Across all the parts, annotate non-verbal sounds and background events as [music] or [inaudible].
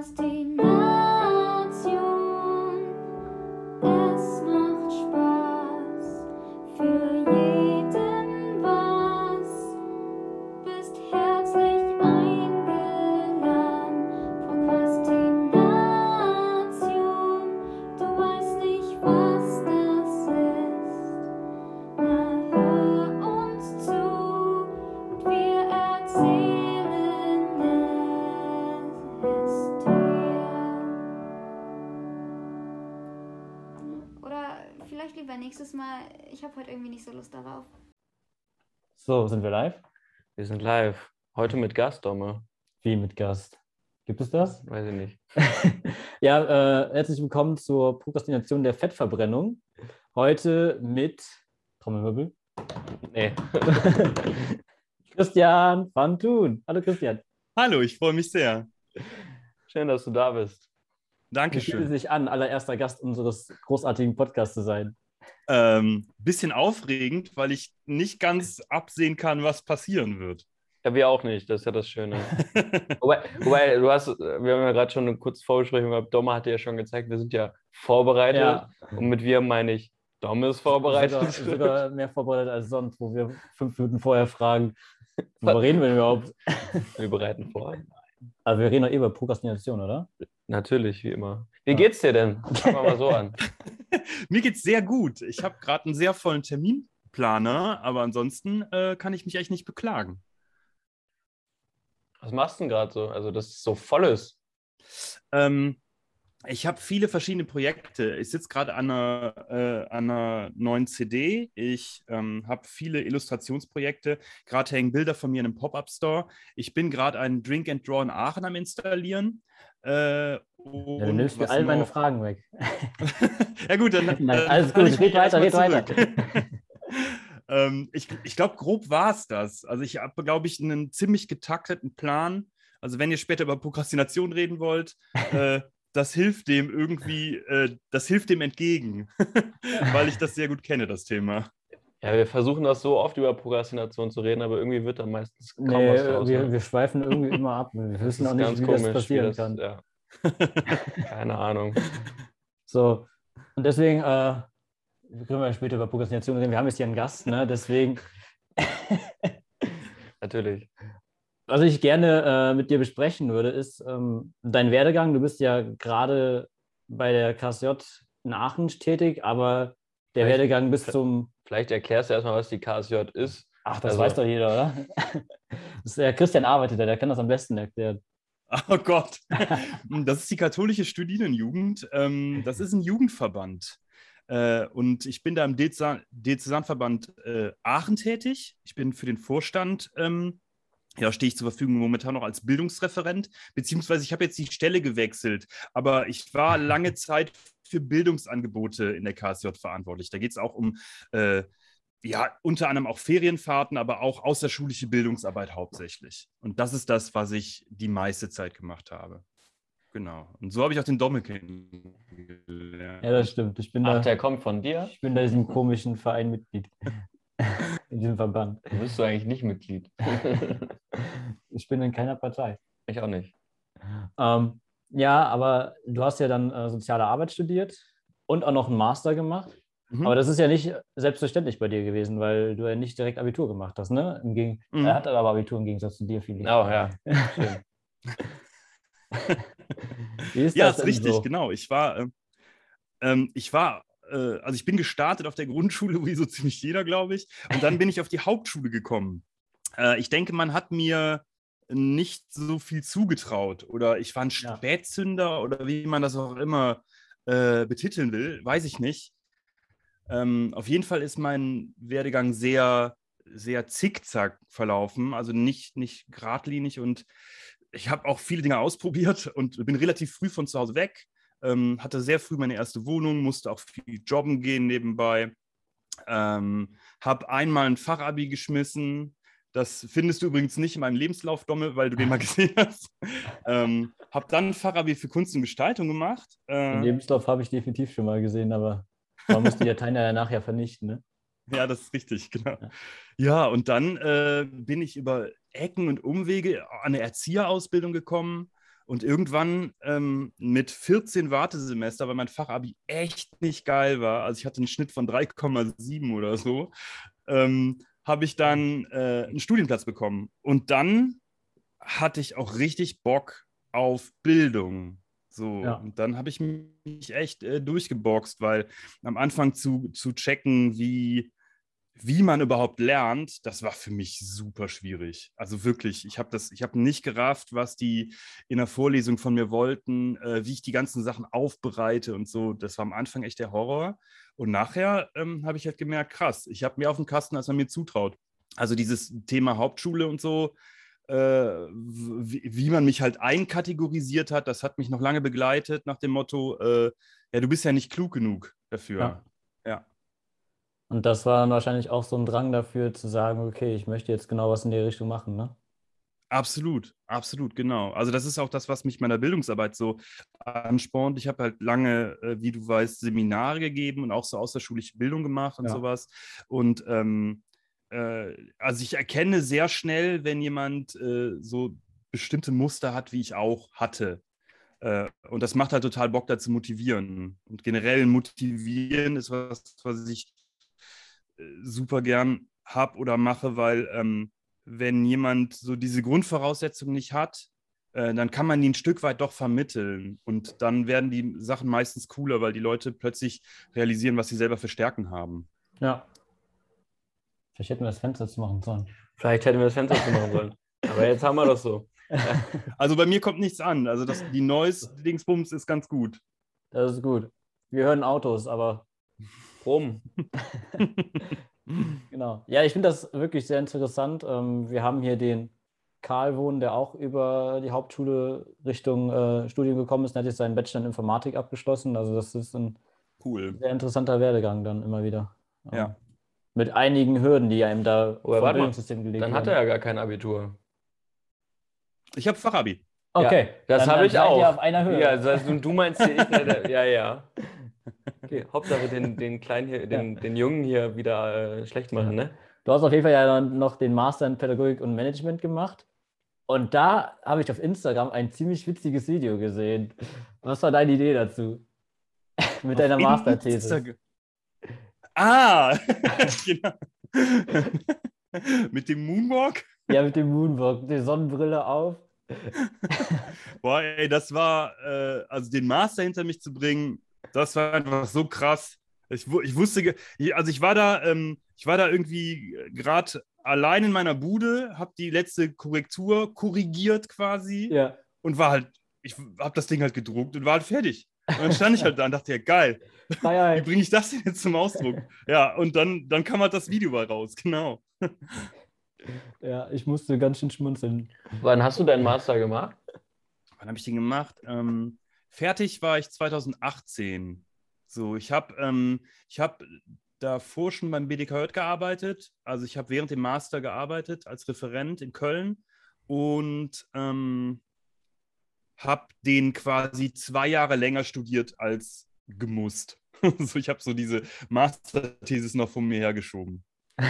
Prokrastination. So, sind wir live? Wir sind live. Heute mit Gast, Domme. Wie mit Gast? Gibt es das? Weiß ich nicht. [laughs] ja, äh, herzlich willkommen zur Prokrastination der Fettverbrennung. Heute mit Trommelwirbel. Nee. [laughs] Christian van Thun. Hallo Christian. Hallo, ich freue mich sehr. Schön, dass du da bist. Wie fühlt es Dankeschön. sich an, allererster Gast unseres großartigen Podcasts zu sein? Ähm, bisschen aufregend, weil ich nicht ganz absehen kann, was passieren wird. Ja, wir auch nicht. Das ist ja das Schöne. [laughs] wobei, wobei, du hast, wir haben ja gerade schon eine kurze Vorbesprechung gehabt. Domme hat dir ja schon gezeigt, wir sind ja vorbereitet. Ja. Und mit wir meine ich, Domme ist vorbereitet. Sogar, sogar mehr vorbereitet als sonst, wo wir fünf Minuten vorher fragen, worüber reden wir denn überhaupt? Wir bereiten vor. Also wir reden doch eh über Prokrastination, oder? Natürlich, wie immer. Wie geht's dir denn? [laughs] Fangen wir mal so an. Mir geht's sehr gut. Ich habe gerade einen sehr vollen Terminplaner, aber ansonsten äh, kann ich mich echt nicht beklagen. Was machst du denn gerade so? Also, dass es so voll ist. Ähm, ich habe viele verschiedene Projekte. Ich sitze gerade an, einer, äh, an einer neuen CD. Ich ähm, habe viele Illustrationsprojekte. Gerade hängen Bilder von mir in einem Pop-Up-Store. Ich bin gerade einen Drink and Draw in Aachen am installieren. Äh, Ja, du und nimmst mir all meine? Fragen weg. [laughs] ja gut, dann [laughs] Nein, alles falle gut, ich red weiter, red weiter. [laughs] ähm, ich ich glaube, grob war es das. Also ich habe, glaube ich, einen ziemlich getakteten Plan. Also wenn ihr später über Prokrastination reden wollt, äh, das hilft dem irgendwie, äh, das hilft dem entgegen, [laughs] weil ich das sehr gut kenne, das Thema. Ja, wir versuchen das so oft über Prokrastination zu reden, aber irgendwie wird da meistens kaum Nee, was draus. wir, ne? wir schweifen irgendwie [laughs] immer ab. Wir Das wissen ist auch nicht, ganz wie komisch, das passieren das- kann. Ja. [laughs] Keine Ahnung. So, und deswegen äh, können wir später über Prokrastination reden. Wir haben jetzt hier einen Gast, ne? deswegen, Natürlich. Was ich gerne äh, mit dir besprechen würde, ist ähm, dein Werdegang. Du bist ja gerade bei der KSJ in Aachen tätig, aber der Vielleicht- Werdegang bis zum, Vielleicht erklärst du erstmal, was die KSJ ist. ach, das Also- weiß doch jeder, oder? [laughs] Das ist, der Christian arbeitet da, der kann das am besten erklären. Oh Gott. [laughs] Das ist die katholische Studierendenjugend. Ähm, das ist ein Jugendverband. Äh, und ich bin da im Diözesan- Diözesanverband äh, Aachen tätig. Ich bin für den Vorstand, ähm, ja, stehe ich zur Verfügung momentan noch als Bildungsreferent, beziehungsweise ich habe jetzt die Stelle gewechselt. Aber ich war lange Zeit für Bildungsangebote in der KSJ verantwortlich. Da geht es auch um äh, ja, unter anderem auch Ferienfahrten, aber auch außerschulische Bildungsarbeit hauptsächlich. Und das ist das, was ich die meiste Zeit gemacht habe. Genau. Und so habe ich auch den Dommel kennengelernt. Ja, das stimmt. Ich bin, Ach, da, der kommt von dir? ich bin da diesem komischen Verein Mitglied. [laughs] In diesem Verband. Du bist du eigentlich nicht Mitglied. [laughs] Ich bin in keiner Partei. ich auch nicht. Ähm, ja, aber du hast ja dann äh, soziale Arbeit studiert und auch noch einen Master gemacht. Mhm. Aber das ist ja nicht selbstverständlich bei dir gewesen, weil du ja nicht direkt Abitur gemacht hast, ne? Im Gegen Mhm. Er hat aber Abitur im Gegensatz zu dir, Philipp. Oh ja, [laughs] schön. Wie ist ja, das ist richtig, so? genau. Ich war, ähm, ähm, ich war, äh, also ich bin gestartet auf der Grundschule, [laughs] wie so ziemlich jeder, glaube ich. Und dann bin ich auf die Hauptschule gekommen. Äh, ich denke, man hat mir nicht so viel zugetraut oder ich war ein Ja. Spätzünder oder wie man das auch immer äh, betiteln will, weiß ich nicht. Ähm, auf jeden Fall ist mein Werdegang sehr, sehr zickzack verlaufen, also nicht, nicht geradlinig und ich habe auch viele Dinge ausprobiert und bin relativ früh von zu Hause weg, ähm, hatte sehr früh meine erste Wohnung, musste auch viel jobben gehen nebenbei, ähm, habe einmal ein Fachabi geschmissen. Das findest du übrigens nicht in meinem Lebenslauf, Domme, weil du den mal [laughs] gesehen hast. Ähm, habe dann ein Fachabi für Kunst und Gestaltung gemacht. Den Äh, Lebenslauf habe ich definitiv schon mal gesehen, aber man muss die Dateien ja nachher vernichten, ne? [laughs] Ja, das ist richtig, genau. Ja. Ja, und dann äh, bin ich über Ecken und Umwege an eine Erzieherausbildung gekommen Und irgendwann ähm, mit 14 Wartesemester, weil mein Fachabi echt nicht geil war, also ich hatte einen Schnitt von 3,7 oder so, ähm, habe ich dann äh, einen Studienplatz bekommen. Und dann hatte ich auch richtig Bock auf Bildung. So, Ja. und dann habe ich mich echt äh, durchgeboxt, weil am Anfang zu, zu checken, wie, wie man überhaupt lernt, das war für mich super schwierig. Also wirklich, ich habe das, ich habe nicht gerafft, was die in der Vorlesung von mir wollten, äh, wie ich die ganzen Sachen aufbereite und so. Das war am Anfang echt der Horror. Und nachher ähm, habe ich halt gemerkt, krass, ich habe mehr auf dem Kasten, als man mir zutraut. Also dieses Thema Hauptschule und so, äh, wie, wie man mich halt einkategorisiert hat, das hat mich noch lange begleitet nach dem Motto, äh, ja, du bist ja nicht klug genug dafür. Ja. Ja. Und das war dann wahrscheinlich auch so ein Drang dafür zu sagen, okay, ich möchte jetzt genau was in die Richtung machen, ne? Absolut, absolut, genau. Also das ist auch das, was mich meiner Bildungsarbeit so anspornt. Ich habe halt lange, äh, wie du weißt, Seminare gegeben und auch so außerschulische Bildung gemacht und Ja. sowas. Und ähm, äh, also ich erkenne sehr schnell, wenn jemand äh, so bestimmte Muster hat, wie ich auch hatte. Äh, und das macht halt total Bock, da zu motivieren. Und generell motivieren ist was, was ich super gern habe oder mache, weil ähm, wenn jemand so diese Grundvoraussetzungen nicht hat, äh, dann kann man die ein Stück weit doch vermitteln. Und dann werden die Sachen meistens cooler, weil die Leute plötzlich realisieren, was sie selber für Stärken haben. Ja. Vielleicht hätten wir das Fenster zu machen sollen. Vielleicht hätten wir das Fenster zu machen sollen. Aber jetzt haben wir das so. [laughs] Also bei mir kommt nichts an. Also das, die Noise-Dingsbums ist ganz gut. Das ist gut. Wir hören Autos, aber Rum. [laughs] genau. Ja, ich finde das wirklich sehr interessant. Ähm, wir haben hier den Karl wohnen, der auch über die Hauptschule Richtung äh, Studium gekommen ist und hat jetzt seinen Bachelor in Informatik abgeschlossen. Also das ist ein Cool. sehr interessanter Werdegang dann immer wieder. Ähm, Ja. Mit einigen Hürden, die einem da Aber vom warte mal, Bildungssystem gelegt Dann hat er ja gar kein Abitur. Ich habe Fachabi. Okay, Ja, das habe dann ich seid auch. ihr auf einer Höhe. Ja, das heißt, du, du meinst ich, [laughs] ja, ja. Okay, Hauptsache den, den Kleinen hier, [laughs] den, den Jungen hier wieder äh, schlecht machen, ne? Du hast auf jeden Fall ja dann noch den Master in Pädagogik und Management gemacht. Und da habe ich auf Instagram ein ziemlich witziges Video gesehen. Was war deine Idee dazu? [laughs] Mit deiner Auf Masterthese. Insta- Ah, [laughs] genau. Mit dem Moonwalk? Ja, mit dem Moonwalk, die Sonnenbrille auf. Boah, ey, das war, äh, also den Master hinter mich zu bringen, das war einfach so krass. Ich, ich wusste, also ich war da, ähm, ich war da irgendwie gerade allein in meiner Bude, habe die letzte Korrektur korrigiert quasi Ja. und war halt, ich habe das Ding halt gedruckt und war halt fertig. Und dann stand ich halt da und dachte, ja geil, wie Freiheit. bringe ich das denn jetzt zum Ausdruck? Ja, und dann, dann kam halt das Video mal raus, genau. Ja, ich musste ganz schön schmunzeln. Wann hast du deinen Master gemacht? Wann habe ich den gemacht? Ähm, fertig war ich 2018. So, ich habe ähm, ich hab davor schon beim BDKJ gearbeitet. Also ich habe während dem Master gearbeitet als Referent in Köln und ähm, habe den quasi zwei Jahre länger studiert als gemusst. [laughs] so, ich habe so diese Masterthesis noch von mir hergeschoben. [laughs]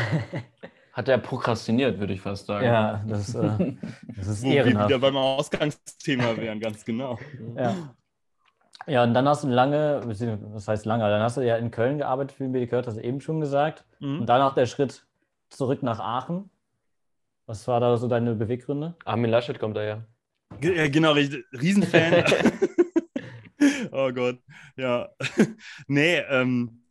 Hat er prokrastiniert, würde ich fast sagen. Ja, das, äh, das ist [laughs] Wo wir ehrenhaft. wieder beim Ausgangsthema wären, ganz genau. Ja. Ja, und dann hast du lange, was heißt lange, dann hast du ja in Köln gearbeitet für den BDK, hast du eben schon gesagt. Mhm. Und danach der Schritt zurück nach Aachen. Was war da so deine Beweggründe? Armin Laschet kommt daher. Ge- Ja, genau, richtig. Riesenfan. [laughs] oh Gott, ja. [laughs] nee, ähm,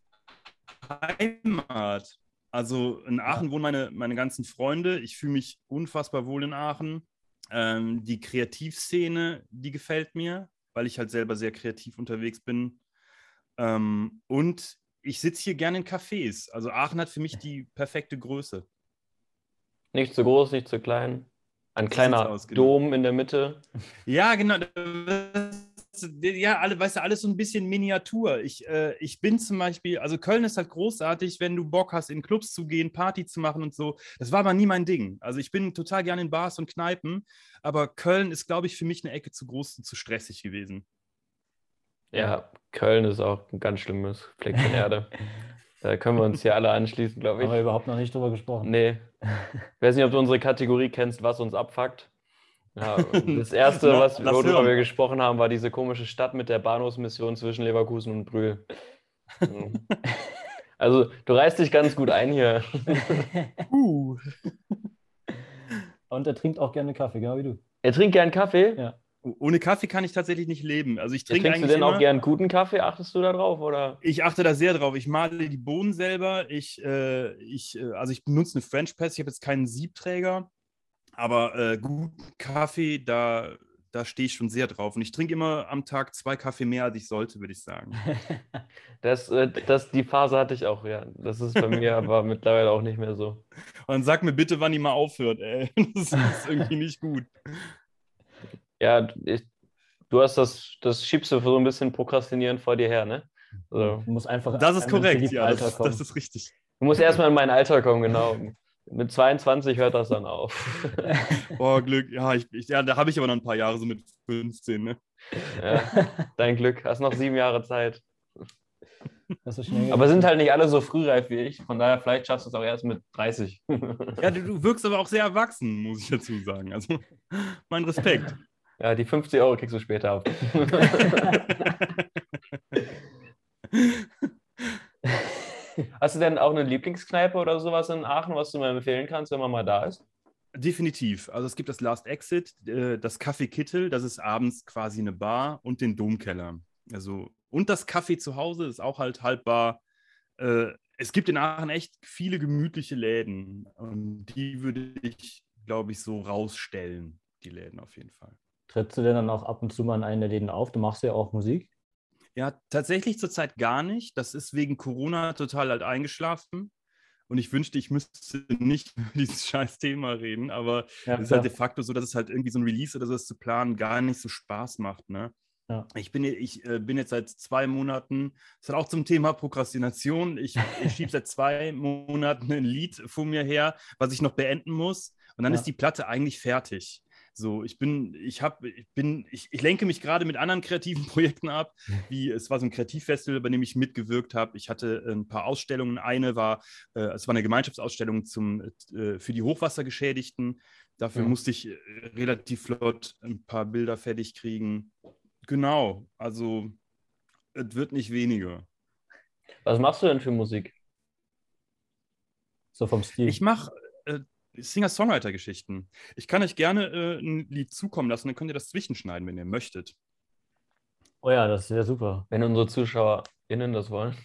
Heimat. Also in Aachen wohnen meine, meine ganzen Freunde. Ich fühle mich unfassbar wohl in Aachen. Ähm, die Kreativszene, die gefällt mir, weil ich halt selber sehr kreativ unterwegs bin. Ähm, und ich sitze hier gerne in Cafés. Also Aachen hat für mich die perfekte Größe. Nicht zu groß, nicht zu klein. Ein kleiner aus, genau. Dom in der Mitte. Ja, genau. Ja, alle, weißt du, alles so ein bisschen Miniatur. Ich, äh, ich bin zum Beispiel, also Köln ist halt großartig, wenn du Bock hast, in Clubs zu gehen, Party zu machen und so. Das war aber nie mein Ding. Also ich bin total gerne in Bars und Kneipen, aber Köln ist, glaube ich, für mich eine Ecke zu groß und zu stressig gewesen. Ja, Köln ist auch ein ganz schlimmes Fleckchen Erde. [laughs] Da können wir uns hier alle anschließen, glaube Haben wir ich. überhaupt noch nicht drüber gesprochen. Nee. Ich weiß nicht, ob du unsere Kategorie kennst, was uns abfuckt. Ja, das erste, [laughs] was, worüber wir gesprochen haben, war diese komische Stadt mit der Bahnhofsmission zwischen Leverkusen und Brühl. Mhm. [laughs] Also, du reißt dich ganz gut ein hier. [laughs] Uh. Und er trinkt auch gerne Kaffee, genau wie du. Er trinkt gern Kaffee. Ja. Ohne Kaffee kann ich tatsächlich nicht leben. Also ich trinke Trinkst du denn auch immer, gern guten Kaffee? Achtest du da drauf? Oder? Ich achte da sehr drauf. Ich male die Bohnen selber. Ich, äh, ich, äh, also ich benutze eine French Press. Ich habe jetzt keinen Siebträger, aber äh, guten Kaffee, da, da stehe ich schon sehr drauf. Und ich trinke immer am Tag zwei Kaffee mehr, als ich sollte, würde ich sagen. [laughs] Das, äh, das, die Phase hatte ich auch, ja. Das ist bei mir aber [laughs] mittlerweile auch nicht mehr so. Und dann sag mir bitte, wann die mal aufhört. Ey. [laughs] Das ist irgendwie nicht gut. Ja, ich, du hast das, das schiebst du so ein bisschen prokrastinierend vor dir her, ne? Also, Du musst einfach Das ist korrekt. Ja, das, das ist richtig. du musst erstmal in mein Alter kommen, genau. Mit 22 hört das dann auf. [laughs] Oh, Glück. Ja, ich, ich, ja da habe ich aber noch ein paar Jahre, so mit 15. Ne? Ja, dein Glück. Hast noch sieben Jahre Zeit. Das ist so schnell Aber sind halt nicht alle so frühreif wie ich. Von daher, vielleicht schaffst du es auch erst mit 30. Ja, du, du wirkst aber auch sehr erwachsen, muss ich dazu sagen. Also, mein Respekt. Ja, die 50 Euro kriegst du später ab. [laughs] [laughs] Hast du denn auch eine Lieblingskneipe oder sowas in Aachen, was du mir empfehlen kannst, wenn man mal da ist? Definitiv. Also es gibt das Last Exit, äh, das Café Kittel, das ist abends quasi eine Bar und den Domkeller. Also, und das Café zu Hause ist auch halt haltbar. Äh, es gibt in Aachen echt viele gemütliche Läden. Und die würde ich, glaube ich, so rausstellen, die Läden auf jeden Fall. Trittst du denn dann auch ab und zu mal in einen der Läden auf? Du machst ja auch Musik. Ja, tatsächlich zurzeit gar nicht. Das ist wegen Corona total halt eingeschlafen. Und ich wünschte, ich müsste nicht [laughs] über dieses scheiß Thema reden, aber Ja, es ist halt de facto so, dass es halt irgendwie so ein Release oder sowas zu planen gar nicht so Spaß macht. Ne? Ja. Ich, bin, ich äh, bin jetzt seit zwei Monaten, das hat auch zum Thema Prokrastination. Ich, ich schiebe [laughs] seit zwei Monaten ein Lied vor mir her, was ich noch beenden muss. Und dann Ja. ist die Platte eigentlich fertig. So, ich bin, ich habe, ich bin, ich, ich lenke mich gerade mit anderen kreativen [laughs] Projekten ab, wie es war so ein Kreativfestival, bei dem ich mitgewirkt habe. Ich hatte ein paar Ausstellungen. Eine war, äh, es war eine Gemeinschaftsausstellung zum, äh, für die Hochwassergeschädigten. Dafür Ja. musste ich äh, relativ flott ein paar Bilder fertig kriegen. Genau, also es wird nicht weniger. Was machst du denn für Musik? So vom Stil. Ich mache äh, Singer-Songwriter-Geschichten. Ich kann euch gerne äh, ein Lied zukommen lassen, dann könnt ihr das zwischenschneiden, wenn ihr möchtet. oh ja, das wäre super. Wenn unsere ZuschauerInnen das wollen.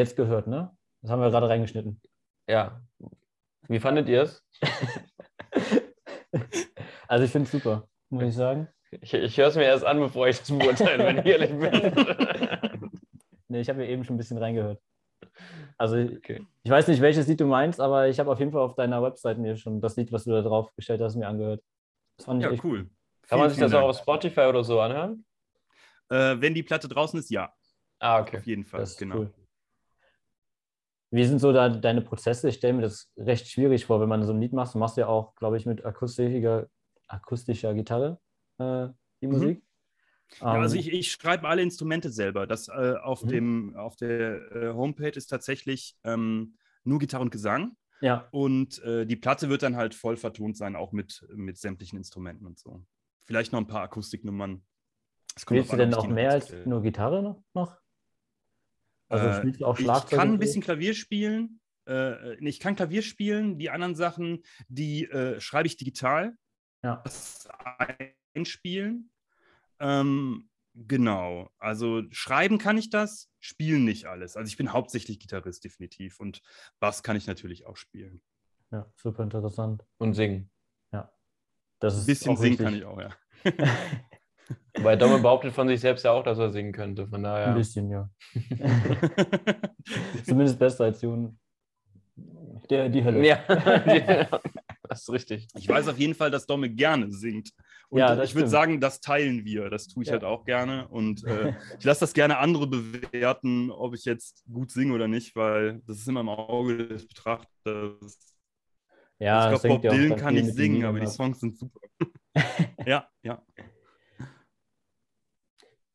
Jetzt gehört, ne? Das haben wir gerade reingeschnitten. Ja. Wie fandet ihr es? [laughs] Also ich finde es super, muss ich sagen. Ich, ich höre es mir erst an, bevor ich das beurteile, wenn ich ehrlich bin. [laughs] Nee, ich habe ja eben schon ein bisschen reingehört. Also Okay. ich weiß nicht, welches Lied du meinst, aber ich habe auf jeden Fall auf deiner Website mir schon das Lied, was du da drauf gestellt hast, mir angehört. Das fand ich Ja, echt cool. Kann man Vielen, sich das auch auf Spotify oder so anhören? Äh, wenn die Platte draußen ist, ja, Ah, okay. auf jeden Fall. Das ist genau. cool. Wie sind so da deine Prozesse? Ich stelle mir das recht schwierig vor, wenn man so ein Lied macht. Du machst ja auch, glaube ich, mit akustischer, akustischer Gitarre äh, die Mhm. Musik. Ja, also Ähm, ich, ich schreibe alle Instrumente selber. Das äh, auf, Mhm. dem, auf der äh, Homepage ist tatsächlich ähm, nur Gitarre und Gesang. Ja, Und äh, die Platte wird dann halt voll vertont sein, auch mit, mit sämtlichen Instrumenten und so. Vielleicht noch ein paar Akustiknummern. Spielst du denn die mehr als nur Gitarre noch? Also Äh, spielst du auch Ich Schlagzeug? kann und ein bisschen Klavier spielen. Äh, nee, ich kann Klavier spielen. Die anderen Sachen, die äh, schreibe ich digital. Ja. Das einspielen. Ähm, genau. Also schreiben kann ich das, spielen nicht alles. Also ich bin hauptsächlich Gitarrist definitiv und Bass kann ich natürlich auch spielen. ja, super interessant. Und singen. Das Ein ist bisschen auch singen wichtig. kann ich auch, ja. [laughs] Weil Domme behauptet von sich selbst ja auch, dass er singen könnte. Von Ein daher. bisschen, ja. [laughs] Zumindest besser als Jon. Der, die Hölle. Ja, [laughs] das ist richtig. Ich weiß auf jeden Fall, dass Domme gerne singt. Und Ja, ich würde sagen, das teilen wir. Das tue ich Ja. halt auch gerne. Und äh, ich lasse das gerne andere bewerten, ob ich jetzt gut singe oder nicht, weil das ist immer im Auge des Betrachters. Ja, ich das glaube, Bob Dylan kann nicht singen, aber die. Songs sind super. [laughs] ja, ja.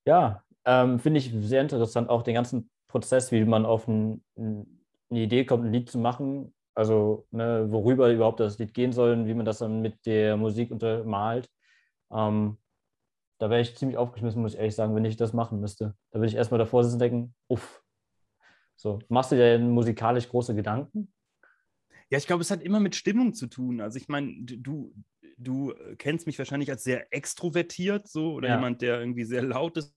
Ja, ähm, finde ich sehr interessant, auch den ganzen Prozess, wie man auf ein, ein, eine Idee kommt, ein Lied zu machen. Also, ne, worüber überhaupt das Lied gehen soll und wie man das dann mit der Musik untermalt. Ähm, da wäre ich ziemlich aufgeschmissen, muss ich ehrlich sagen, wenn ich das machen müsste. Da würde ich erstmal davor sitzen und denken, uff. So, machst du dir denn musikalisch große Gedanken? Ja, ich glaube, es hat immer mit Stimmung zu tun. Also ich meine, du, du kennst mich wahrscheinlich als sehr extrovertiert so oder Ja. jemand, der irgendwie sehr laut ist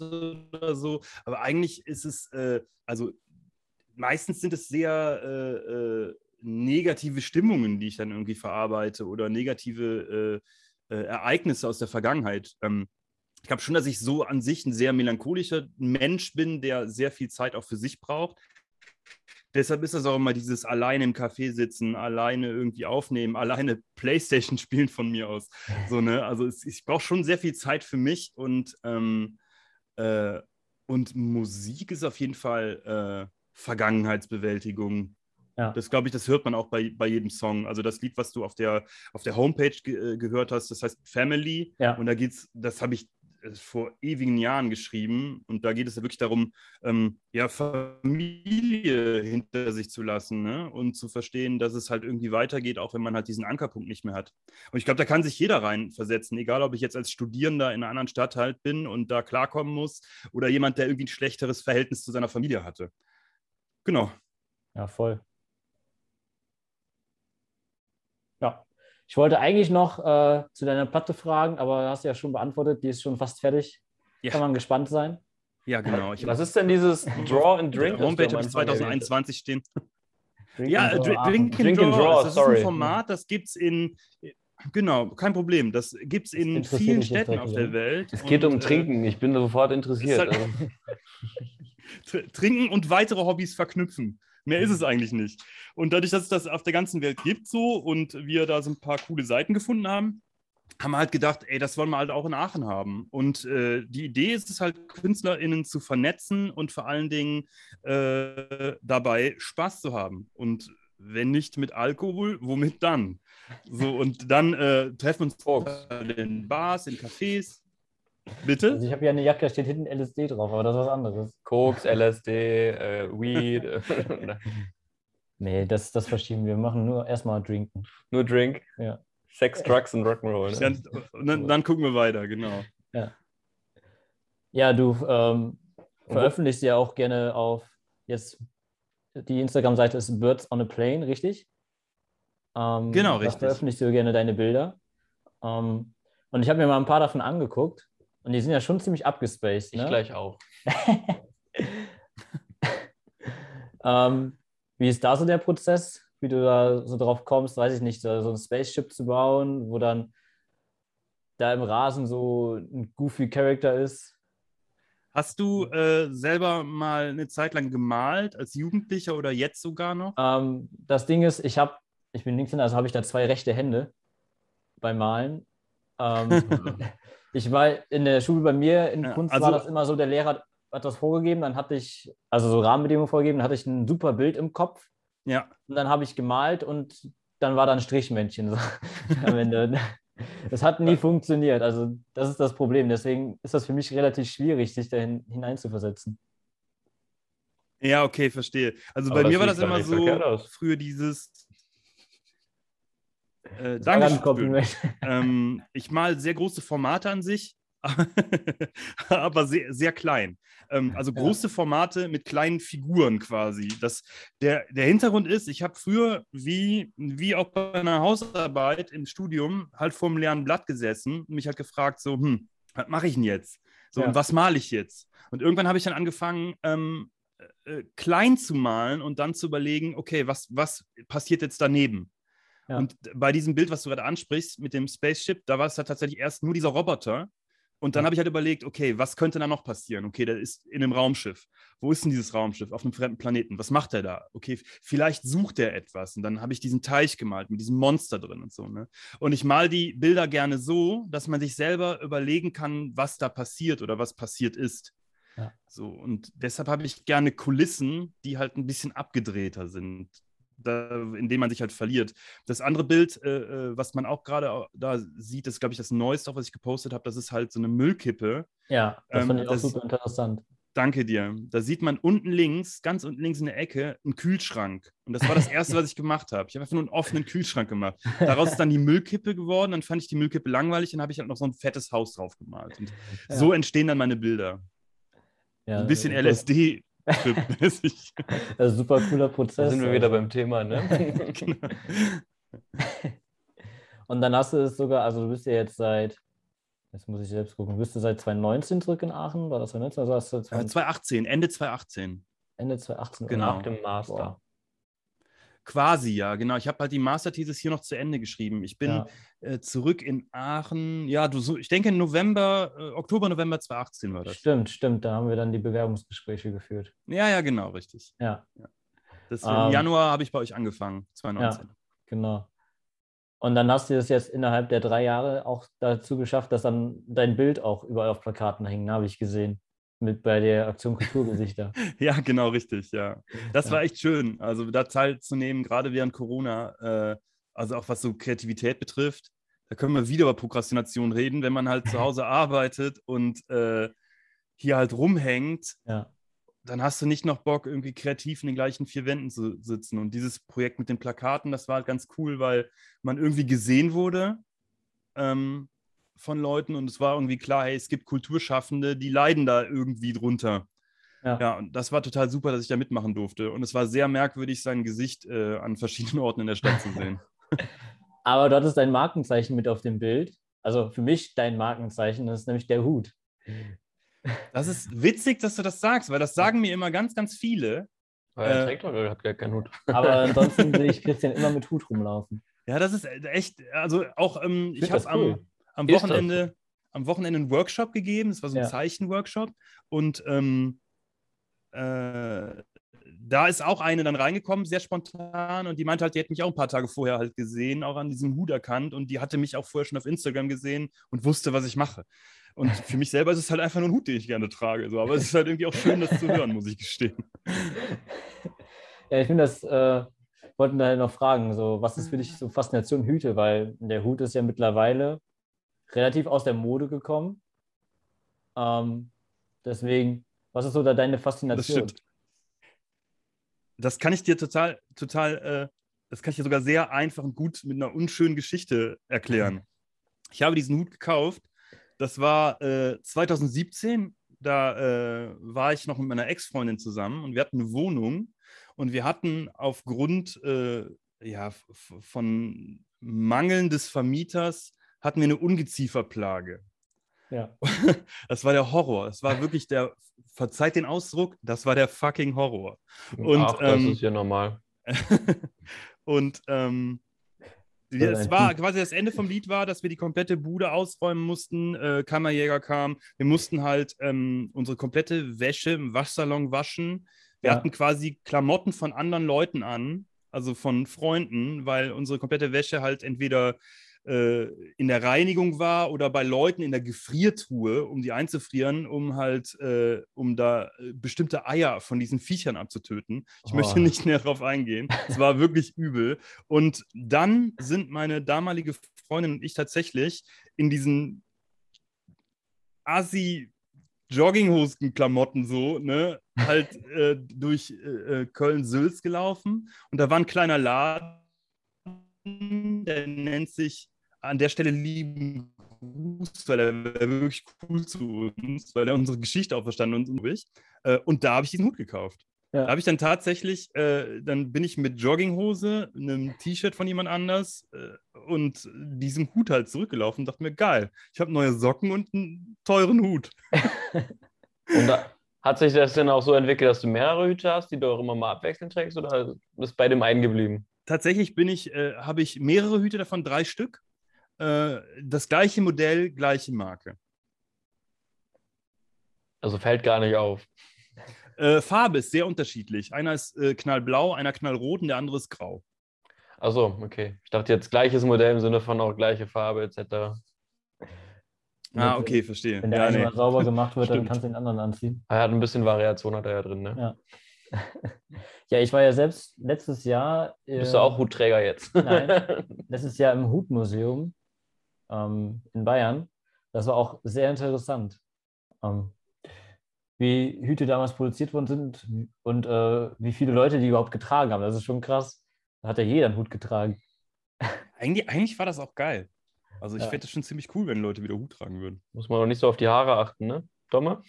oder so. Aber eigentlich ist es, äh, also meistens sind es sehr äh, äh, negative Stimmungen, die ich dann irgendwie verarbeite oder negative äh, äh, Ereignisse aus der Vergangenheit. Ähm, ich glaube schon, dass ich so an sich ein sehr melancholischer Mensch bin, der sehr viel Zeit auch für sich braucht. Deshalb ist das auch immer dieses alleine im Café sitzen, alleine irgendwie aufnehmen, alleine [laughs] Playstation spielen von mir aus. So, ne? Also es, ich brauche schon sehr viel Zeit für mich und, ähm, äh, und Musik ist auf jeden Fall äh, Vergangenheitsbewältigung. Ja. Das glaube ich, das hört man auch bei, bei jedem Song. Also das Lied, was du auf der, auf der Homepage ge äh, gehört hast, das heißt Family. Ja. Und da geht's, das habe ich vor ewigen Jahren geschrieben. Und da geht es ja wirklich darum, ähm, ja, Familie hinter sich zu lassen ne? und zu verstehen, dass es halt irgendwie weitergeht, auch wenn man halt diesen Ankerpunkt nicht mehr hat. Und ich glaube, da kann sich jeder reinversetzen, egal ob ich jetzt als Studierender in einer anderen Stadt halt bin und da klarkommen muss oder jemand, der irgendwie ein schlechteres Verhältnis zu seiner Familie hatte. Genau. Ja, voll. Ja, ich wollte eigentlich noch äh, zu deiner Platte fragen, aber hast du ja schon beantwortet, die ist schon fast fertig. Ja. Kann man gespannt sein. Ja, genau. Ich Was ist denn dieses Draw and Drink? Homepage habe ich Anfang erwähnt 2021 stehen. Drink Ja, and Draw Dr- Aachen. Drink, and Drink Draw. and Draw, das sorry. ist ein Format, das gibt es in. Genau, kein Problem. Das gibt es in vielen Städten auf der Welt. Es geht Und, um äh, Trinken. Ich bin sofort interessiert. halt- Also, [laughs] Tr- Trinken und weitere Hobbys verknüpfen. Mehr ist es eigentlich nicht. Und dadurch, dass es das auf der ganzen Welt gibt so und wir da so ein paar coole Seiten gefunden haben, haben wir halt gedacht, ey, das wollen wir halt auch in Aachen haben. Und äh, die Idee ist es halt, KünstlerInnen zu vernetzen und vor allen Dingen äh, dabei Spaß zu haben. Und wenn nicht mit Alkohol, womit dann? So, und dann äh, treffen wir uns Koks. in Bars, in Cafés. Bitte? Also ich habe hier eine Jacke, da steht hinten LSD drauf, aber das ist was anderes. Koks, LSD, äh, Weed, [laughs] Nee, das, das verschieben wir. Wir machen nur erstmal trinken. nur Drink, Ja. Sex, Drugs und Rock'n'Roll. Ne? Dann, und dann, gucken wir weiter, genau. Ja, du ähm, veröffentlichst ja auch gerne auf jetzt die Instagram-Seite ist Birds on a Plane, richtig? Ähm, Genau, da richtig. veröffentlichst du gerne deine Bilder. Ähm, und ich habe mir mal ein paar davon angeguckt und die sind ja schon ziemlich abgespaced. Ich Ne? gleich auch. [laughs] Ähm, wie ist da so der Prozess, wie du da so drauf kommst, weiß ich nicht, so ein Spaceship zu bauen, wo dann da im Rasen so ein goofy Character ist? Hast du äh, selber mal eine Zeit lang gemalt, als Jugendlicher oder jetzt sogar noch? Ähm, das Ding ist, ich habe, ich bin Linkshänder, also habe ich da zwei rechte Hände beim Malen. Ähm, [laughs] [laughs] ich war in der Schule bei mir in Ja, Kunst also- war das immer so, der Lehrer hat, hat das vorgegeben, dann hatte ich, also so Rahmenbedingungen vorgegeben, dann hatte ich ein super Bild im Kopf Ja. und dann habe ich gemalt und dann war da ein Strichmännchen so, [laughs] am Ende. Das hat nie funktioniert, also das ist das Problem. Deswegen ist das für mich relativ schwierig, sich da hin- hineinzuversetzen. Ja, okay, verstehe. Also Aber bei mir war das immer so, früher dieses. Äh. Kompliment. [laughs] ähm, ich mal sehr große Formate an sich, [laughs] aber sehr, sehr klein. Ähm, also große Formate mit kleinen Figuren quasi. Das, der, der Hintergrund ist, ich habe früher, wie, wie auch bei einer Hausarbeit im Studium, halt vor einem leeren Blatt gesessen und mich halt gefragt, so, hm, was mache ich denn jetzt? So, Ja. und was male ich jetzt? Und irgendwann habe ich dann angefangen, ähm, äh, klein zu malen und dann zu überlegen, okay, was, was passiert jetzt daneben? Ja. Und bei diesem Bild, was du gerade ansprichst mit dem Spaceship, da war es halt tatsächlich erst nur dieser Roboter. Und dann Ja. habe ich halt überlegt, okay, was könnte da noch passieren? Okay, der ist in einem Raumschiff. Wo ist denn dieses Raumschiff? Auf einem fremden Planeten. Was macht er da? Okay, vielleicht sucht er etwas. Und dann habe ich diesen Teich gemalt mit diesem Monster drin und so. Ne? Und ich mal die Bilder gerne so, dass man sich selber überlegen kann, was da passiert oder was passiert ist. Ja. So, und deshalb habe ich gerne Kulissen, die halt ein bisschen abgedrehter sind, da, in denen man sich halt verliert. Das andere Bild, äh, äh, was man auch gerade da sieht, ist, glaube ich, das Neueste, auch was ich gepostet habe. Das ist halt so eine Müllkippe. Ja, das Ähm, fand ich auch das- super interessant. Danke dir. Da sieht man unten links, ganz unten links in der Ecke, einen Kühlschrank. Und das war das Erste, [laughs] was ich gemacht habe. Ich habe einfach nur einen offenen Kühlschrank gemacht. Daraus ist dann die Müllkippe geworden. Dann fand ich die Müllkippe langweilig. Dann habe ich halt noch so ein fettes Haus drauf gemalt. Und Ja. so entstehen dann meine Bilder. Ja, Ein bisschen LSD. Mäßig. [laughs] Das ist ein super cooler Prozess. Da sind wir wieder also. beim Thema, ne? Genau. [laughs] Und dann hast du es sogar, also du bist ja jetzt seit, jetzt muss ich selbst gucken, bist du seit 2019 zurück in Aachen? War das 2019 oder hast du Äh, 20, 2018, Ende 2018. Ende 2018? Genau. Nach dem Master. Boah. Quasi, ja, genau. Ich habe halt die Masterthesis hier noch zu Ende geschrieben. Ich bin Ja. äh, zurück in Aachen. Ja, du, so, ich denke November, äh, Oktober, November 2018 war das. Stimmt, stimmt. Da haben wir dann die Bewerbungsgespräche geführt. Ja, ja, genau, richtig. Ja, Das, Ähm, Im Januar habe ich bei euch angefangen, 2019. genau. Und dann hast du es jetzt innerhalb der drei Jahre auch dazu geschafft, dass dann dein Bild auch überall auf Plakaten hängen, habe ich gesehen. Mit bei der Aktion Kulturgesichter. [laughs] Ja, genau, richtig, ja. Das Ja. war echt schön. Also da teilzunehmen, gerade während Corona, äh, also auch was so Kreativität betrifft. Da können wir wieder über Prokrastination reden, wenn man halt zu Hause [laughs] arbeitet und äh, hier halt rumhängt, ja. dann hast du nicht noch Bock, irgendwie kreativ in den gleichen vier Wänden zu sitzen. Und dieses Projekt mit den Plakaten, das war halt ganz cool, weil man irgendwie gesehen wurde ähm, von Leuten und es war irgendwie klar, hey, es gibt Kulturschaffende, die leiden da irgendwie drunter. Ja. Ja, und das war total super, dass ich da mitmachen durfte. Und es war sehr merkwürdig, sein Gesicht äh, an verschiedenen [laughs] Orten in der Stadt zu sehen. [laughs] Aber du hattest dein Markenzeichen mit auf dem Bild. Also für mich dein Markenzeichen, das ist nämlich der Hut. Das ist witzig, dass du das sagst, weil das sagen mir immer ganz, ganz viele. Aber er Äh, trägt doch hat gar keinen Hut. [laughs] Aber ansonsten sehe ich Christian immer mit Hut rumlaufen. Ja, das ist echt, also auch, ähm, ich find habe cool. am, am Ist das? Wochenende, am Wochenende einen Workshop gegeben. Es war so ein Ja. Zeichenworkshop. Und ähm, äh, da ist auch eine dann reingekommen, sehr spontan. Und die meinte halt, die hätte mich auch ein paar Tage vorher halt gesehen, auch an diesem Hut erkannt. Und die hatte mich auch vorher schon auf Instagram gesehen und wusste, was ich mache. Und für mich selber ist es halt einfach nur ein Hut, den ich gerne trage. So. Aber es ist halt irgendwie auch schön, das zu hören, muss ich gestehen. [laughs] Ja, ich finde das, äh, wollten da noch fragen, so, was ist für dich so Faszination Hüte? Weil der Hut ist ja mittlerweile relativ aus der Mode gekommen. Ähm, deswegen, was ist so da deine Das Faszination? stimmt. Das kann ich dir total, total, äh, das kann ich dir sogar sehr einfach und gut mit einer unschönen Geschichte erklären. Ich habe diesen Hut gekauft. Das war äh, 2017. Da äh, war ich noch mit meiner Ex-Freundin zusammen und wir hatten eine Wohnung und wir hatten aufgrund äh, ja, von Mangeln des Vermieters hatten wir eine Ungezieferplage. Ja. [laughs] Das war der Horror. Das war wirklich der, verzeiht den Ausdruck, das war der fucking Horror. Und, Ach, das ähm, ist ja normal. [laughs] und ähm, es war quasi das Ende vom Lied war, dass wir die komplette Bude ausräumen mussten. Äh, Kammerjäger kam. Wir mussten halt ähm, unsere komplette Wäsche im Waschsalon waschen. Wir Ja. hatten quasi Klamotten von anderen Leuten an, also von Freunden, weil unsere komplette Wäsche halt entweder äh, in der Reinigung war oder bei Leuten in der Gefriertruhe, um die einzufrieren, um halt, äh, um da äh, bestimmte Eier von diesen Viechern abzutöten. Ich Oh. möchte nicht näher darauf eingehen. Es war wirklich übel. Und dann sind meine damalige Freundin und ich tatsächlich in diesen Assi Jogginghosen-Klamotten so, ne, halt äh, durch äh, äh, Köln-Sülz gelaufen und da war ein kleiner Laden, der nennt sich an der Stelle lieben Gruß, weil er wirklich cool zu uns, weil er unsere Geschichte auch verstanden und durch. Äh, und da habe ich diesen Hut gekauft. Ja. Da habe ich dann tatsächlich, äh, dann bin ich mit Jogginghose, einem T-Shirt von jemand anders äh, und diesem Hut halt zurückgelaufen und dachte mir, geil, ich habe neue Socken und einen teuren Hut. [laughs] Und da, hat sich das denn auch so entwickelt, dass du mehrere Hüte hast, die du auch immer mal abwechselnd trägst, oder bist bei dem einen geblieben? Tatsächlich bin ich, äh, habe ich mehrere Hüte davon, drei Stück. Äh, das gleiche Modell, gleiche Marke. Also fällt gar nicht auf. Äh, Farbe ist sehr unterschiedlich. Einer ist äh, knallblau, einer knallrot und der andere ist grau. Achso, okay. Ich dachte jetzt gleiches Modell im Sinne von auch gleiche Farbe etc. Ah, okay, verstehe. Wenn der Ja, eine nee. mal sauber gemacht wird, dann kannst du den anderen anziehen. Er hat ein bisschen Variation hat er ja drin, ne? Ja. Ja, ich war ja selbst letztes Jahr. Bist du auch Hutträger jetzt? Nein. [laughs] letztes Jahr im Hutmuseum ähm, in Bayern. Das war auch sehr interessant, ähm, wie Hüte damals produziert worden sind und äh, wie viele Leute die überhaupt getragen haben. Das ist schon krass. Da hat ja jeder einen Hut getragen. Eigentlich, eigentlich war das auch geil. Also ich Ja. fände es schon ziemlich cool, wenn Leute wieder Hut tragen würden. Muss man doch nicht so auf die Haare achten, ne? Domme?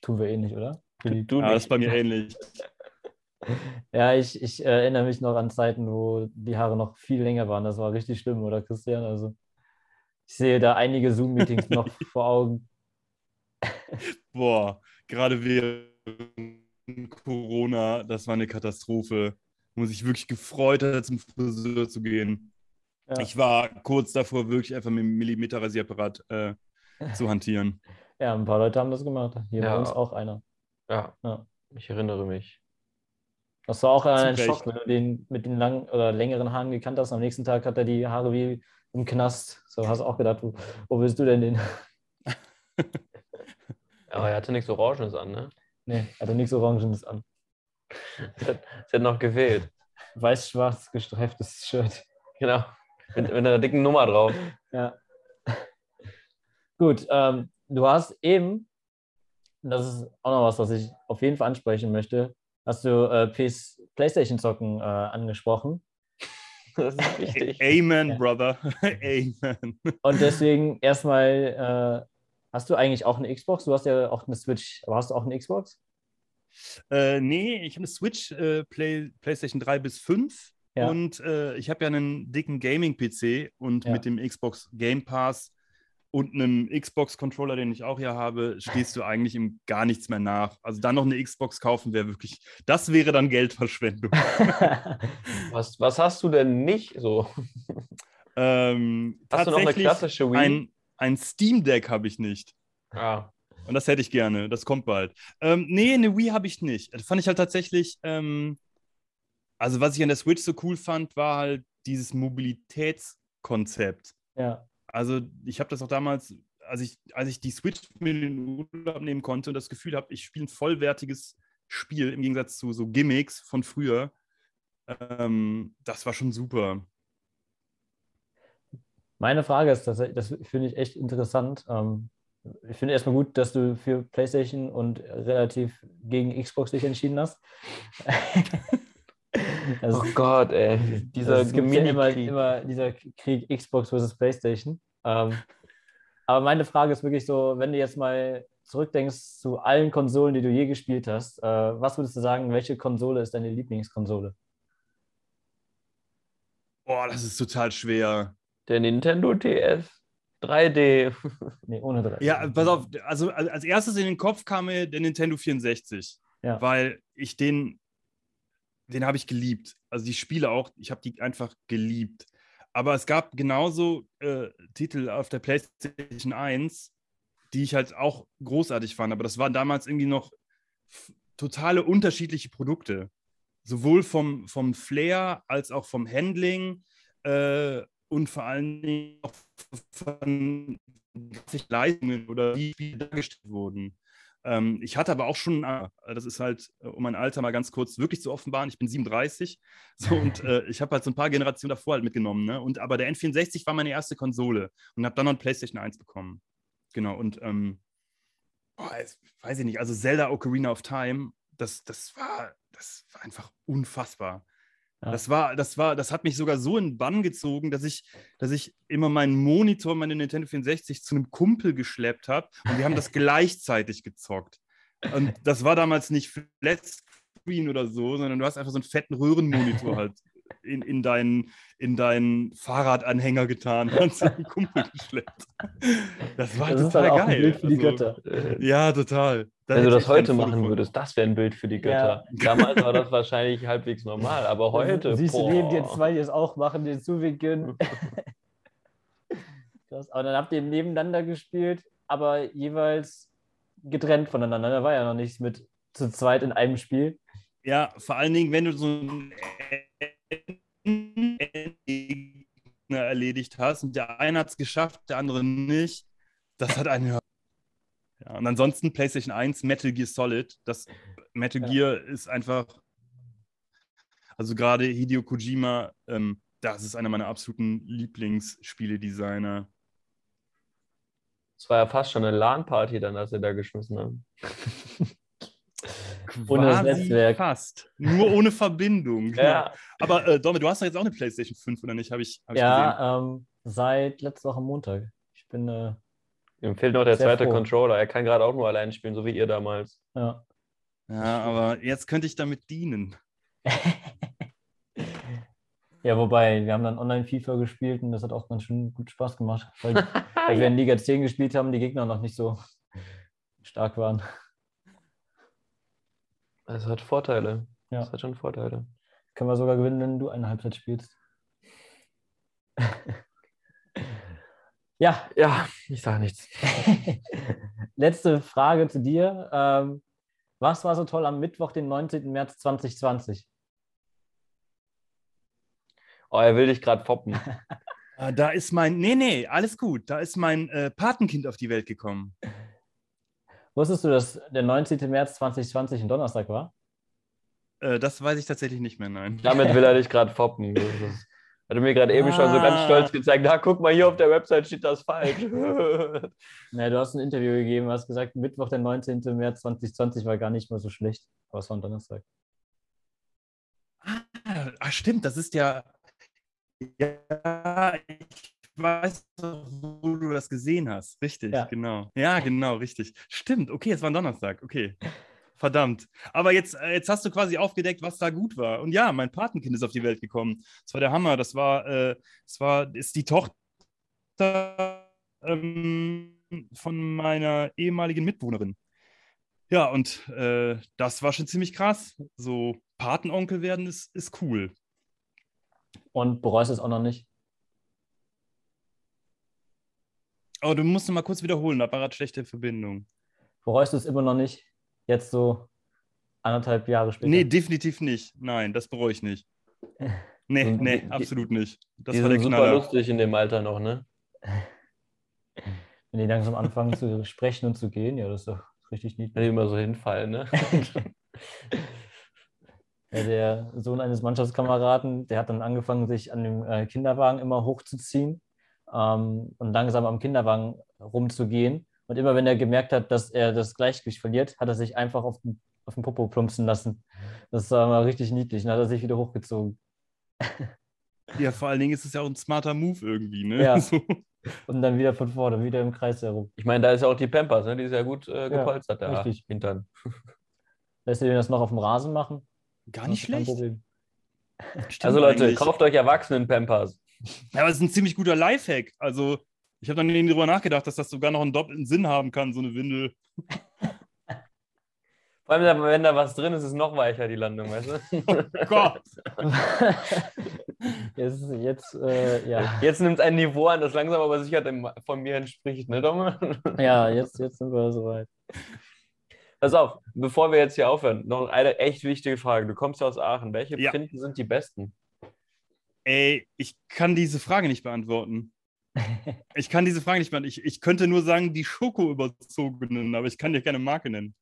Tun wir eh nicht, oder? Philipp? Du Ja, das ist nicht. bei mir ähnlich. [laughs] Ja, ich, ich erinnere mich noch an Zeiten, wo die Haare noch viel länger waren. Das war richtig schlimm, oder Christian? Also ich sehe da einige Zoom-Meetings noch [laughs] vor Augen. Boah, gerade während Corona, das war eine Katastrophe. Wo man sich wirklich gefreut hat, zum Friseur zu gehen. Ja. Ich war kurz davor, wirklich einfach mit dem Millimeter-Rasierapparat äh, zu hantieren. [laughs] Ja, ein paar Leute haben das gemacht. Hier bei Ja. uns auch einer. Ja, Ja. ich erinnere mich. Das war auch ein Schock, wenn du den mit den langen oder längeren Haaren gekannt hast. Am nächsten Tag hat er die Haare wie im Knast. So hast du auch gedacht, wo, wo willst du denn den? Aber [laughs] er hatte nichts Orangenes an, ne? Nee, hatte nichts Orangenes an. Es hat, hat noch gefehlt. Weiß-schwarz gestreiftes Shirt. Genau. Mit, mit einer dicken Nummer drauf. Ja. Gut, ähm, du hast eben, das ist auch noch was, was ich auf jeden Fall ansprechen möchte, hast du äh, PS, PlayStation-Zocken äh, angesprochen. [laughs] Das ist wichtig. Amen, Ja. Brother. [laughs] Amen. Und deswegen erstmal, äh, hast du eigentlich auch eine Xbox? Du hast ja auch eine Switch, aber hast du auch eine Xbox? Äh, nee, ich habe eine Switch, äh, Play, PlayStation 3 bis 5 Ja. und äh, ich habe ja einen dicken Gaming-PC und Ja. mit dem Xbox Game Pass und einem Xbox-Controller, den ich auch hier habe, stehst du eigentlich im gar nichts mehr nach. Also dann noch eine Xbox kaufen wäre wirklich, das wäre dann Geldverschwendung. [laughs] Was, was hast du denn nicht so? ähm, Hast du noch eine klassische Wii? Ein, ein Steam Deck habe ich nicht. Ah, Und das hätte ich gerne. Das kommt bald. Ähm, nee, eine Wii habe ich nicht. Das fand ich halt tatsächlich. Ähm, also, was ich an der Switch so cool fand, war halt dieses Mobilitätskonzept. ja, Also, ich habe das auch damals, als ich, als ich die Switch mit in den Urlaub nehmen konnte und das Gefühl habe, ich spiele ein vollwertiges Spiel im Gegensatz zu so Gimmicks von früher. Ähm, das war schon super. meine Frage ist tatsächlich, das finde ich echt interessant. Ähm, ich finde erstmal gut, dass du für PlayStation und relativ gegen Xbox dich entschieden hast. [laughs] Das- oh Gott, ey. Dieser es gibt ja immer, immer dieser Krieg Xbox versus PlayStation. Ähm, aber meine Frage ist wirklich so, wenn du jetzt mal zurückdenkst zu allen Konsolen, die du je gespielt hast, äh, was würdest du sagen, welche Konsole ist deine Lieblingskonsole? Boah, das ist total schwer. Der Nintendo DS 3D. [laughs] Nee, ohne drei. Ja, pass auf, also als als erstes in den Kopf kam mir der Nintendo 64, Ja. weil ich den, den habe ich geliebt. Also die Spiele auch, ich habe die einfach geliebt. Aber es gab genauso äh, Titel auf der PlayStation 1, die ich halt auch großartig fand. Aber das waren damals irgendwie noch totale unterschiedliche Produkte. Sowohl vom, vom Flair als auch vom Handling äh, und vor allen Dingen auch von Leistungen oder wie Spiele dargestellt wurden. Ähm, ich hatte aber auch schon, äh, das ist halt, äh, um mein Alter mal ganz kurz wirklich zu offenbaren, ich bin 37 [laughs] so, und äh, ich habe halt so ein paar Generationen davor halt mitgenommen. Ne? Und, aber der N64 war meine erste Konsole und habe dann noch ein PlayStation 1 bekommen. Genau, und ähm, boah, es, weiß ich nicht, also Zelda Ocarina of Time, das, das, war, das war einfach unfassbar. Ja. Das war, das war, das hat mich sogar so in den Bann gezogen, dass ich, dass ich immer meinen Monitor, meine Nintendo 64 zu einem Kumpel geschleppt habe und wir haben das [laughs] gleichzeitig gezockt. Und das war damals nicht Flat Screen oder so, sondern du hast einfach so einen fetten Röhrenmonitor halt in, in, deinen, in deinen Fahrradanhänger getan und hast einen Kumpel [laughs] geschleppt. Das war Das ist total dann auch ein geil. Bild für die Also, Götter. Ja, total. Da Wenn du das heute machen würdest, das wäre ein Bild für die Götter. Damals war das wahrscheinlich halbwegs normal, aber heute. Siehst du neben dir boah. zwei, die es auch machen, die zuwinken. [laughs] Krass. Aber dann habt ihr nebeneinander gespielt, aber jeweils getrennt voneinander. Da war ja noch nichts mit zu zweit in einem Spiel. Ja, vor allen Dingen, wenn du so einen Gegner erledigt hast und der eine hat es geschafft, der andere nicht, das hat einen. Ja, und ansonsten PlayStation 1, Metal Gear Solid. Das Metal Ja. Gear ist einfach, also gerade Hideo Kojima, ähm, das ist einer meiner absoluten Lieblingsspieledesigner. Das war ja fast schon eine LAN-Party dann, als wir da geschmissen haben. Ohne das Netzwerk. Fast. Nur ohne Verbindung. Ja. Aber äh, Domme, du hast doch jetzt auch eine PlayStation 5, oder nicht? Ich, hab ich gesehen. Ja, ähm, seit letzter Woche Montag. Ich bin, äh, Ihm fehlt noch der Sehr zweite froh. Controller. Er kann gerade auch nur allein spielen, so wie ihr damals. ja. Ja, aber jetzt könnte ich damit dienen. [laughs] ja, wobei, wir haben dann online FIFA gespielt und das hat auch ganz schön gut Spaß gemacht. Weil, [laughs] weil wir in Liga 10 gespielt haben, die Gegner noch nicht so stark waren. Es hat Vorteile. Ja. Es hat schon Vorteile. Können wir sogar gewinnen, wenn du eine Halbzeit spielst. [laughs] ja, Ja, ich sage nichts. [laughs] letzte Frage zu dir. Ähm, was war so toll am Mittwoch, den 19. März 2020? Oh, er will dich gerade foppen. Ah, [laughs] Da ist mein, nee, nee, alles gut. Da ist mein äh, Patenkind auf die Welt gekommen. Wusstest du, dass der 19. März 2020 ein Donnerstag war? Äh, das weiß ich tatsächlich nicht mehr, nein. Damit [laughs] will er dich gerade foppen. Hat er mir gerade eben schon so ganz Ah. stolz gezeigt. Na, guck mal, hier auf der Website steht das falsch. [laughs] Naja, du hast ein Interview gegeben, hast gesagt, Mittwoch, der 19. März 2020 war gar nicht mal so schlecht. Aber es war ein Donnerstag. Ah, ah, stimmt, das ist ja. Ja, ich weiß doch, wo du das gesehen hast. Richtig, Ja. genau. Ja, genau, richtig. Stimmt, okay, es war ein Donnerstag, okay. Verdammt. Aber jetzt, äh, jetzt hast du quasi aufgedeckt, was da gut war. Und ja, mein Patenkind ist auf die Welt gekommen. Das war der Hammer. Das war, äh, das war, ist die Tochter ähm, von meiner ehemaligen Mitwohnerin. Ja, und äh, das war schon ziemlich krass. So Patenonkel werden ist, ist cool. Und bereust es auch noch nicht? Aber du musst noch mal kurz wiederholen, da war gerade schlechte Verbindung. Bereust du es immer noch nicht? Jetzt so anderthalb Jahre später? Nee, definitiv nicht. Nein, das bereue ich nicht. [laughs] Nee, Und nee, die- absolut nicht. Das die war der sind super Knaller. lustig in dem Alter noch, ne? [laughs] Wenn die langsam anfangen zu sprechen und zu gehen, ja, das ist doch richtig Wenn niedlich. die immer so hinfallen, ne? [laughs] Ja, der Sohn eines Mannschaftskameraden, der hat dann angefangen, sich an dem äh, Kinderwagen immer hochzuziehen ähm, und langsam am Kinderwagen rumzugehen. Und immer wenn er gemerkt hat, dass er das Gleichgewicht verliert, hat er sich einfach auf den, auf den Popo plumpsen lassen. Das war mal richtig niedlich. Dann hat er sich wieder hochgezogen. Ja, vor allen Dingen ist es ja auch ein smarter Move irgendwie, ne? Ja. [laughs] So. Und dann wieder von vorne, wieder im Kreis herum. Ich meine, da ist ja auch die Pampers, ne? Die ist ja gut äh, gepolstert, der richtig. Hintern. Lässt ihr den das noch auf dem Rasen machen? Gar nicht schlecht. Also Leute, eigentlich. kauft euch Erwachsenen-Pampers. Ja, aber es ist ein ziemlich guter Lifehack. Also, ich habe dann nie darüber nachgedacht, dass das sogar noch einen doppelten Sinn haben kann, so eine Windel. [laughs] Vor allem, wenn da was drin ist, ist es noch weicher, die Landung, weißt du? [laughs] Oh Gott. [laughs] jetzt, jetzt äh, ja. Jetzt nimmt es ein Niveau an, das langsam aber sicher von mir entspricht, ne, Domme? ja, jetzt, jetzt sind wir soweit. Pass auf, bevor wir jetzt hier aufhören, noch eine echt wichtige Frage. Du kommst ja aus Aachen. Welche Ja. Printen sind die besten? Ey, ich kann diese Frage nicht beantworten. [laughs] Ich kann diese Frage nicht beantworten. Ich, ich könnte nur sagen, die Schoko-überzogenen, aber ich kann dir keine Marke nennen.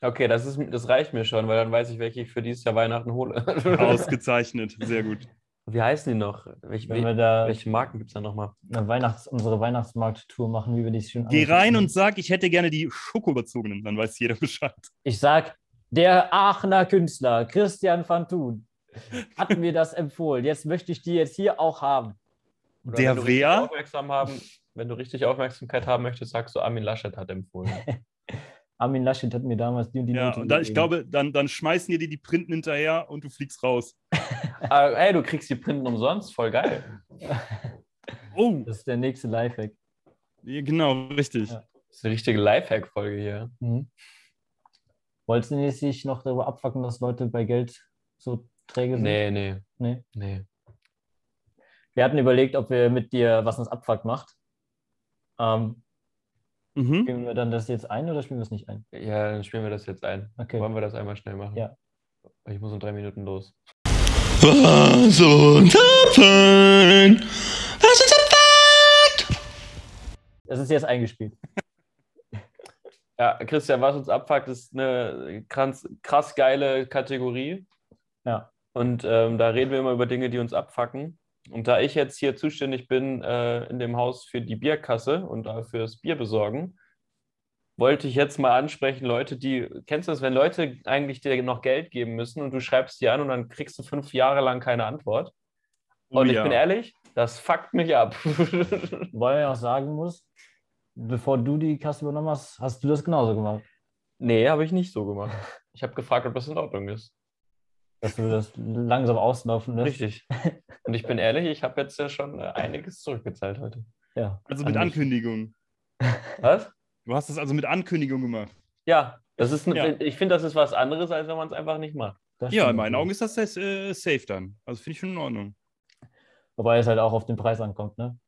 Okay, das, ist, das reicht mir schon, weil dann weiß ich, welche ich für dieses Jahr Weihnachten hole. [laughs] Ausgezeichnet. Sehr gut. Wie heißen die noch? Welche, Wenn wir da welche Marken gibt es da nochmal? eine Weihnachts-, unsere Weihnachtsmarkt-Tour machen, wie wir die schön Geh rein und sag, ich hätte gerne die schokobezogenen, dann weiß jeder Bescheid. Ich sag, der Aachener Künstler Christian van Thun hat mir das empfohlen. Jetzt möchte ich die jetzt hier auch haben. Oder Der wenn du richtig wer? Aufmerksam haben, wenn du richtig Aufmerksamkeit haben möchtest, sagst du, Armin Laschet hat empfohlen. [laughs] Armin Laschet hat mir damals die und die Ja, Note und dann, ich glaube, dann, dann schmeißen dir die die Printen hinterher und du fliegst raus. [laughs] ah, ey, du kriegst die Printen umsonst, voll geil. Oh, Das ist der nächste Lifehack. ja, genau, richtig. Ja. Das ist eine richtige Lifehack-Folge hier. Mhm. Wolltest du nicht sich noch darüber abfacken, dass Leute bei Geld so träge sind? Nee, nee, Nee. nee. Wir hatten überlegt, ob wir mit dir was uns Abfuck macht. Ähm, Mhm. spielen wir dann das jetzt ein oder spielen wir es nicht ein? Ja, dann spielen wir das jetzt ein. Okay. Wollen wir das einmal schnell machen? Ja. Ich muss in drei Minuten los. Was uns abfällt, was uns abfällt. Es ist jetzt eingespielt. [laughs] Ja, Christian, was uns abfuckt, ist eine krass, krass geile Kategorie. Ja. Und ähm, da reden wir immer über Dinge, die uns abfacken. Und da ich jetzt hier zuständig bin äh, in dem Haus für die Bierkasse und dafür das Bier besorgen, wollte ich jetzt mal ansprechen, Leute, die, kennst du das, wenn Leute eigentlich dir noch Geld geben müssen und du schreibst die an und dann kriegst du fünf Jahre lang keine Antwort. Oh, Und ich ja. bin ehrlich, das fuckt mich ab. [laughs] Weil ich auch sagen muss, bevor du die Kasse übernommen hast, hast du das genauso gemacht. nee, habe ich nicht so gemacht. Ich habe gefragt, ob das in Ordnung ist. Dass du das langsam auslaufen lässt. Richtig. [laughs] Und ich bin ehrlich, ich habe jetzt ja schon äh, einiges zurückgezahlt heute. Ja. Also mit. Ankündigung. Was? Du hast das also mit Ankündigung gemacht. Ja, das ist eine, Ja. ich finde, das ist was anderes, als wenn man es einfach nicht macht. das Ja, in meinen. Augen ist das äh, safe dann. Also finde ich schon in Ordnung. Wobei es halt auch auf den Preis ankommt, ne?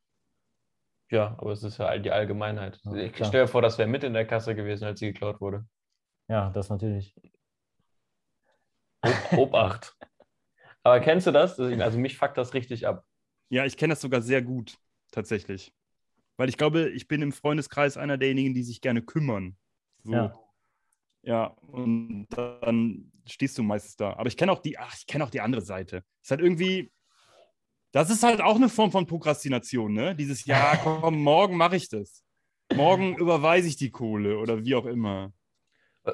Ja, aber es ist ja all- die Allgemeinheit. Ja, ich stelle mir vor, das wäre mit in der Kasse gewesen, als sie geklaut wurde. Ja, das natürlich. Ob- Obacht. aber kennst du das? Also mich fuckt das richtig ab. Ja, ich kenne das sogar sehr gut, tatsächlich. Weil ich glaube, ich bin im Freundeskreis einer derjenigen, die sich gerne kümmern. So. Ja. Ja, und dann stehst du meistens da. Aber ich kenne auch die, ach, ich kenne auch die andere Seite. Ist halt irgendwie, das ist halt auch eine Form von Prokrastination, ne? Dieses, ja, [laughs] komm, morgen mache ich das. Morgen überweise ich die Kohle oder wie auch immer.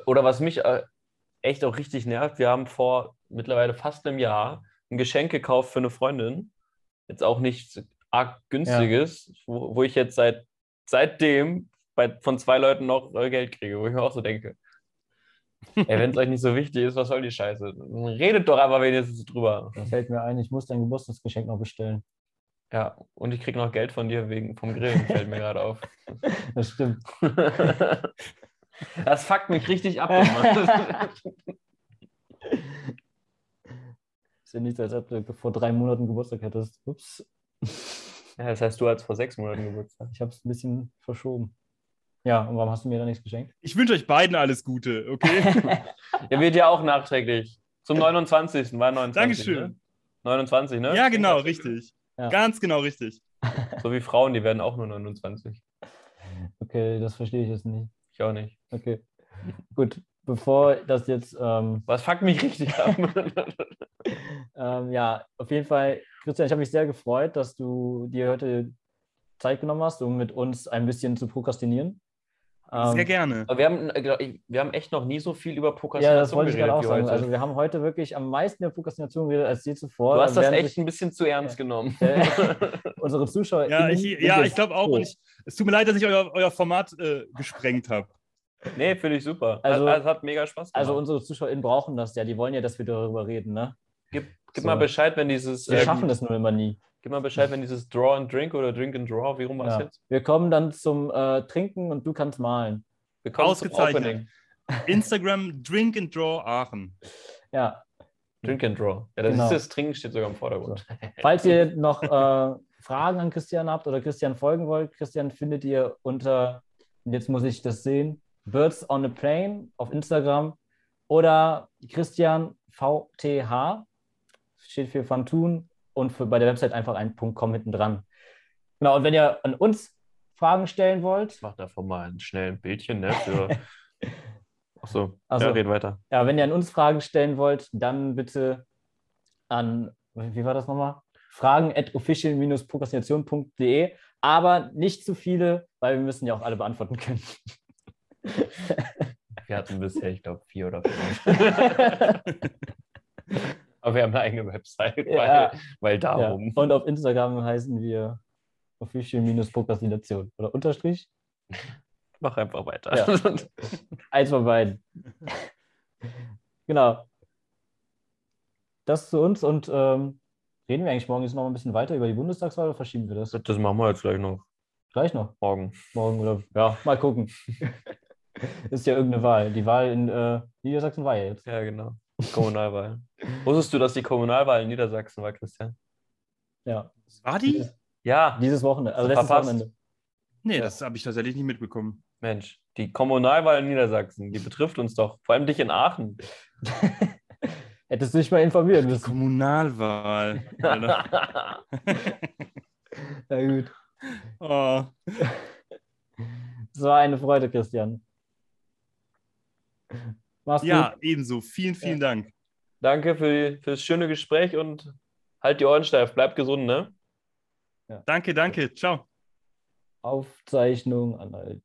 Oder was mich äh, echt auch richtig nervt, wir haben vor mittlerweile fast einem Jahr ein Geschenk gekauft für eine Freundin. Jetzt auch nichts arg günstiges, wo, wo ich jetzt seit seitdem bei, von zwei Leuten noch Geld kriege, wo ich mir auch so denke. Ey, wenn es euch nicht so wichtig ist, was soll die Scheiße? Redet doch einfach wenigstens drüber. Da fällt mir ein, ich muss dein Geburtstagsgeschenk noch bestellen. Ja, und ich kriege noch Geld von dir wegen vom Grillen, fällt mir [laughs] gerade auf. Das stimmt. [laughs] Das fuckt mich richtig ab. [laughs] Ist ja nicht, als ob du vor drei Monaten Geburtstag hättest. Ups. Ja, das heißt, du hast vor sechs Monaten Geburtstag. Ich habe es ein bisschen verschoben. Ja, und warum hast du mir da nichts geschenkt? Ich wünsche euch beiden alles Gute, okay? [laughs] Der wird ja auch nachträglich. Zum 29. war 29. Dankeschön. Ne? 29, ne? ja, genau, richtig. Ja. Ganz genau richtig. So wie Frauen, die werden auch nur 29. Okay, das verstehe ich jetzt nicht. Ich auch nicht. Okay. Gut, bevor das jetzt, ähm, Was fuckt mich richtig ab? [laughs] ähm, ja, auf jeden Fall, Christian, ich habe mich sehr gefreut, dass du dir heute Zeit genommen hast, um mit uns ein bisschen zu prokrastinieren. Sehr Ähm, gerne. Aber wir haben, äh, wir haben echt noch nie so viel über Ja, Prokrastination das wollte ich gerade auch sagen. Also wir haben heute wirklich am meisten über Prokrastination geredet als je zuvor. du hast Da das echt sich, ein bisschen zu ernst genommen. äh, [laughs] unsere Zuschauer. Ja, ich, ja, ich glaube auch. Und ich, es tut mir leid, dass ich euer, euer Format äh, gesprengt habe. nee, finde ich super. Also- Also, es hat mega Spaß gemacht. Also unsere ZuschauerInnen brauchen das ja. Die wollen ja, dass wir darüber reden, ne? gib gib so. mal Bescheid, wenn dieses. Wir ähm, schaffen das nur immer nie. Gib mal Bescheid, wenn dieses Draw and Drink oder Drink and Draw, wie rum war es Ja. jetzt? Wir kommen dann zum äh, Trinken und du kannst malen. Wir kommen Ausgezeichnet. [laughs] Instagram Drink and Draw Aachen. Ja. Drink and Draw. Ja, das Genau. ist das Trinken steht sogar im Vordergrund. Falls ihr noch äh, Fragen an Christian habt oder Christian folgen wollt, Christian findet ihr unter, jetzt muss ich das sehen, Birds on a Plane auf Instagram oder Christian VTH, steht für Fantun und für, bei der Website einfach ein .com hinten dran. Genau, und wenn ihr an uns Fragen stellen wollt, Ich mach davon mal ein schnell ein Bildchen, ne? Für... Achso, [laughs] Ach so. ja, red weiter. ja, wenn ihr an uns Fragen stellen wollt, dann bitte an, wie war das nochmal? fragen at official-prokrastination.de, aber nicht zu viele, weil wir müssen ja auch alle beantworten können. Wir hatten bisher, ich glaube, vier oder fünf. [laughs] Aber wir haben eine eigene Website, weil, Ja. weil Ja. darum. Und auf Instagram heißen wir official-prokrastination oder Unterstrich. Mach einfach weiter. Ja. [laughs] Eins von beiden. genau. Das zu uns und ähm, reden wir eigentlich morgen jetzt noch ein bisschen weiter über die Bundestagswahl oder verschieben wir das? Das machen wir jetzt gleich noch Gleich noch, morgen. morgen oder ja, mal gucken. [laughs] Ist ja irgendeine Wahl. Die Wahl in äh, Niedersachsen war ja jetzt. Ja, genau. Kommunalwahl. Wusstest du, dass die Kommunalwahl in Niedersachsen war, Christian? Ja, War die? Ja, dieses Wochenende, also letztes verpasst. Wochenende. Nee, das habe ich tatsächlich nicht mitbekommen. Mensch, die Kommunalwahl in Niedersachsen, die betrifft uns doch. Vor allem dich in Aachen. [laughs] Hättest du dich mal informieren müssen. Kommunalwahl. [laughs] Na gut. Oh. Es war eine Freude, Christian. Mach's Ja, gut. ebenso. Vielen, vielen Dank. Danke für, für das schöne Gespräch und halt die Ohren steif. Bleib gesund, ne? Danke, danke. Ciao. Aufzeichnung anhalten.